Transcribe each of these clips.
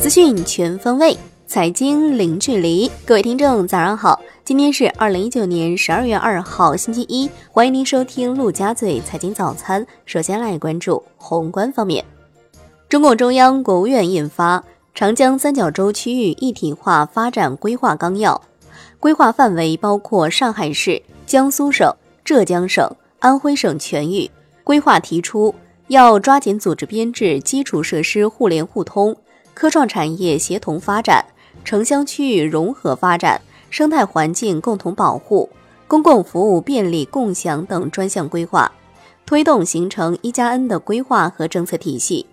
资讯全方位，财经零距离。各位听众，早上好！今天是二零一九年十二月二号，星期一。欢迎您收听陆家嘴财经早餐。首先来关注宏观方面，中共中央、国务院印发《长江三角洲区域一体化发展规划纲要》，规划范围包括上海市、江苏省、浙江省、安徽省全域。规划提出，要抓紧组织编制、基础设施互联互通。科创产业协同发展，城乡区域融合发展，生态环境共同保护，公共服务便利共享等专项规划，推动形成一加 N 的规划和政策体系。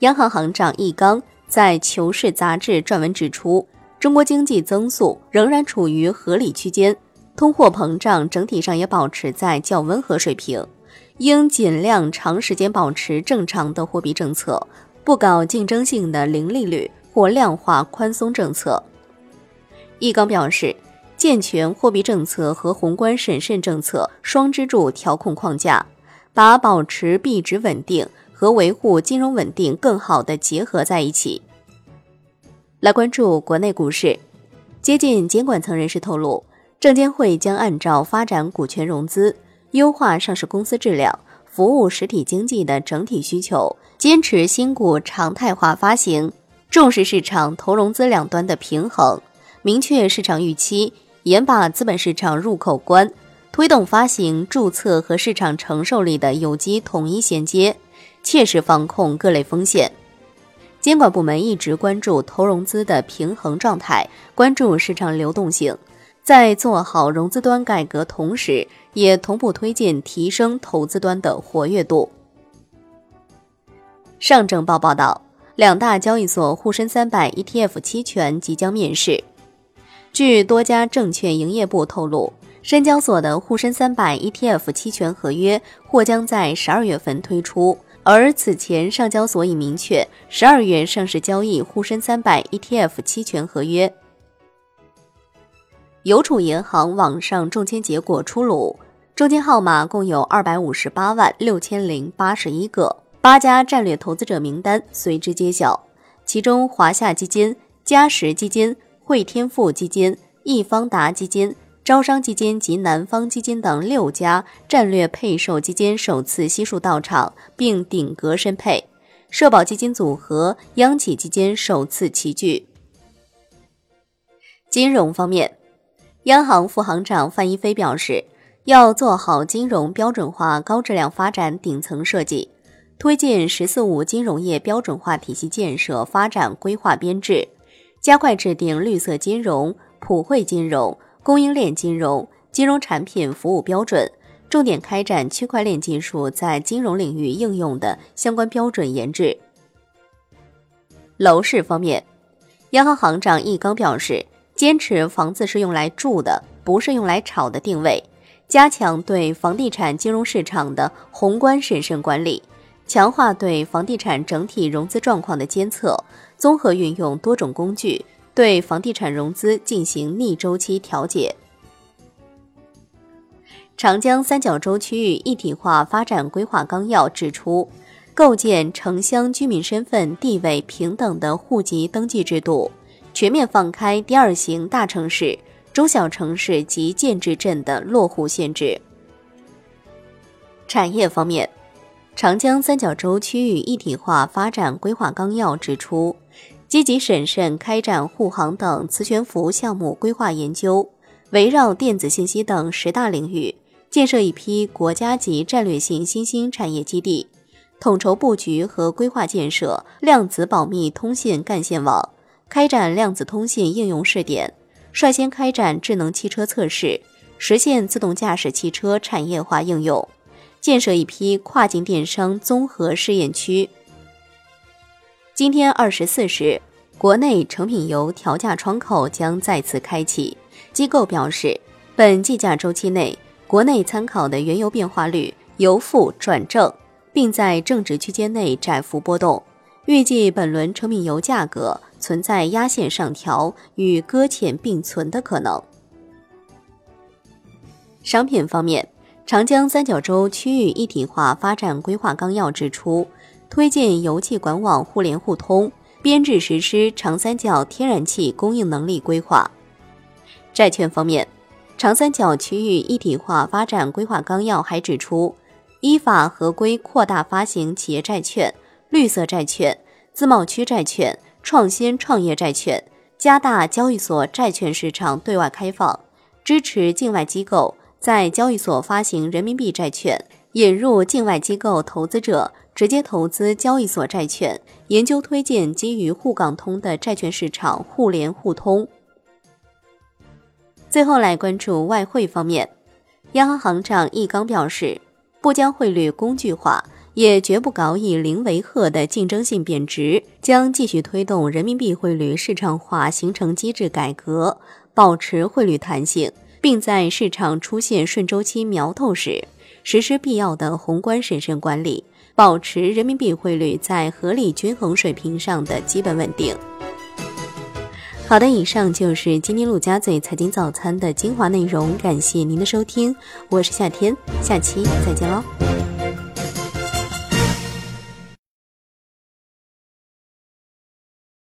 央行行长易纲在《求是》杂志撰文指出，中国经济增速仍然处于合理区间，通货膨胀整体上也保持在较温和水平，应尽量长时间保持正常的货币政策。不搞竞争性的零利率或量化宽松政策。易纲表示，健全货币政策和宏观审慎政策双支柱调控框架，把保持币值稳定和维护金融稳定更好地结合在一起。来关注国内股市，接近监管层人士透露，证监会将按照发展股权融资、优化上市公司质量。服务实体经济的整体需求，坚持新股常态化发行，重视市场投融资两端的平衡，明确市场预期，严把资本市场入口关，推动发行、注册和市场承受力的有机统一衔接，切实防控各类风险。监管部门一直关注投融资的平衡状态，关注市场流动性。在做好融资端改革同时，也同步推进提升投资端的活跃度。上证报报道，两大交易所沪深三百 ETF 期权即将面世。据多家证券营业部透露，深交所的沪深三百 ETF 期权合约或将在十二月份推出，而此前上交所已明确十二月上市交易沪深三百 ETF 期权合约。邮储银行网上中签结果出炉，中签号码共有二百五十八万六千零八十一个，八家战略投资者名单随之揭晓。其中，华夏基金、嘉实基金、汇添富基金、易方达基金、招商基金及南方基金等六家战略配售基金首次悉数到场，并顶格申配；社保基金组合、央企基金首次齐聚。金融方面。央行副行长范一飞表示，要做好金融标准化高质量发展顶层设计，推进“十四五”金融业标准化体系建设发展规划编制，加快制定绿色金融、普惠金融、供应链金融、金融产品服务标准，重点开展区块链技术在金融领域应用的相关标准研制。楼市方面，央行行长易纲表示。坚持房子是用来住的，不是用来炒的定位，加强对房地产金融市场的宏观审慎管理，强化对房地产整体融资状况的监测，综合运用多种工具对房地产融资进行逆周期调节。长江三角洲区域一体化发展规划纲要指出，构建城乡居民身份地位平等的户籍登记制度。全面放开第二型大城市、中小城市及建制镇的落户限制。产业方面，《长江三角洲区域一体化发展规划纲要》指出，积极审慎开展护航等磁悬浮项目规划研究，围绕电子信息等十大领域，建设一批国家级战略性新兴产业基地，统筹布局和规划建设量子保密通信干线网。开展量子通信应用试点，率先开展智能汽车测试，实现自动驾驶汽车产业化应用，建设一批跨境电商综合试验区。今天二十四时，国内成品油调价窗口将再次开启。机构表示，本计价周期内，国内参考的原油变化率由负转正，并在正值区间内窄幅波动。预计本轮成品油价格。存在压线上调与搁浅并存的可能。商品方面，长江三角洲区域一体化发展规划纲要指出，推进油气管网互联互通，编制实施长三角天然气供应能力规划。债券方面，长三角区域一体化发展规划纲要还指出，依法合规扩大发行企业债券、绿色债券、自贸区债券、创新创业债券，加大交易所债券市场对外开放，支持境外机构。在交易所发行人民币债券，引入境外机构投资者直接投资交易所债券，研究推进基于沪港通的债券市场互联互通。最后来关注外汇方面，央行行长易纲表示，不将汇率工具化，也绝不搞以零为壑的竞争性贬值，将继续推动人民币汇率市场化形成机制改革，保持汇率弹性。并在市场出现顺周期苗头时，实施必要的宏观审慎管理，保持人民币汇率在合理均衡水平上的基本稳定。好的，以上就是今天陆家嘴财经早餐的精华内容，感谢您的收听，我是夏天，下期再见喽。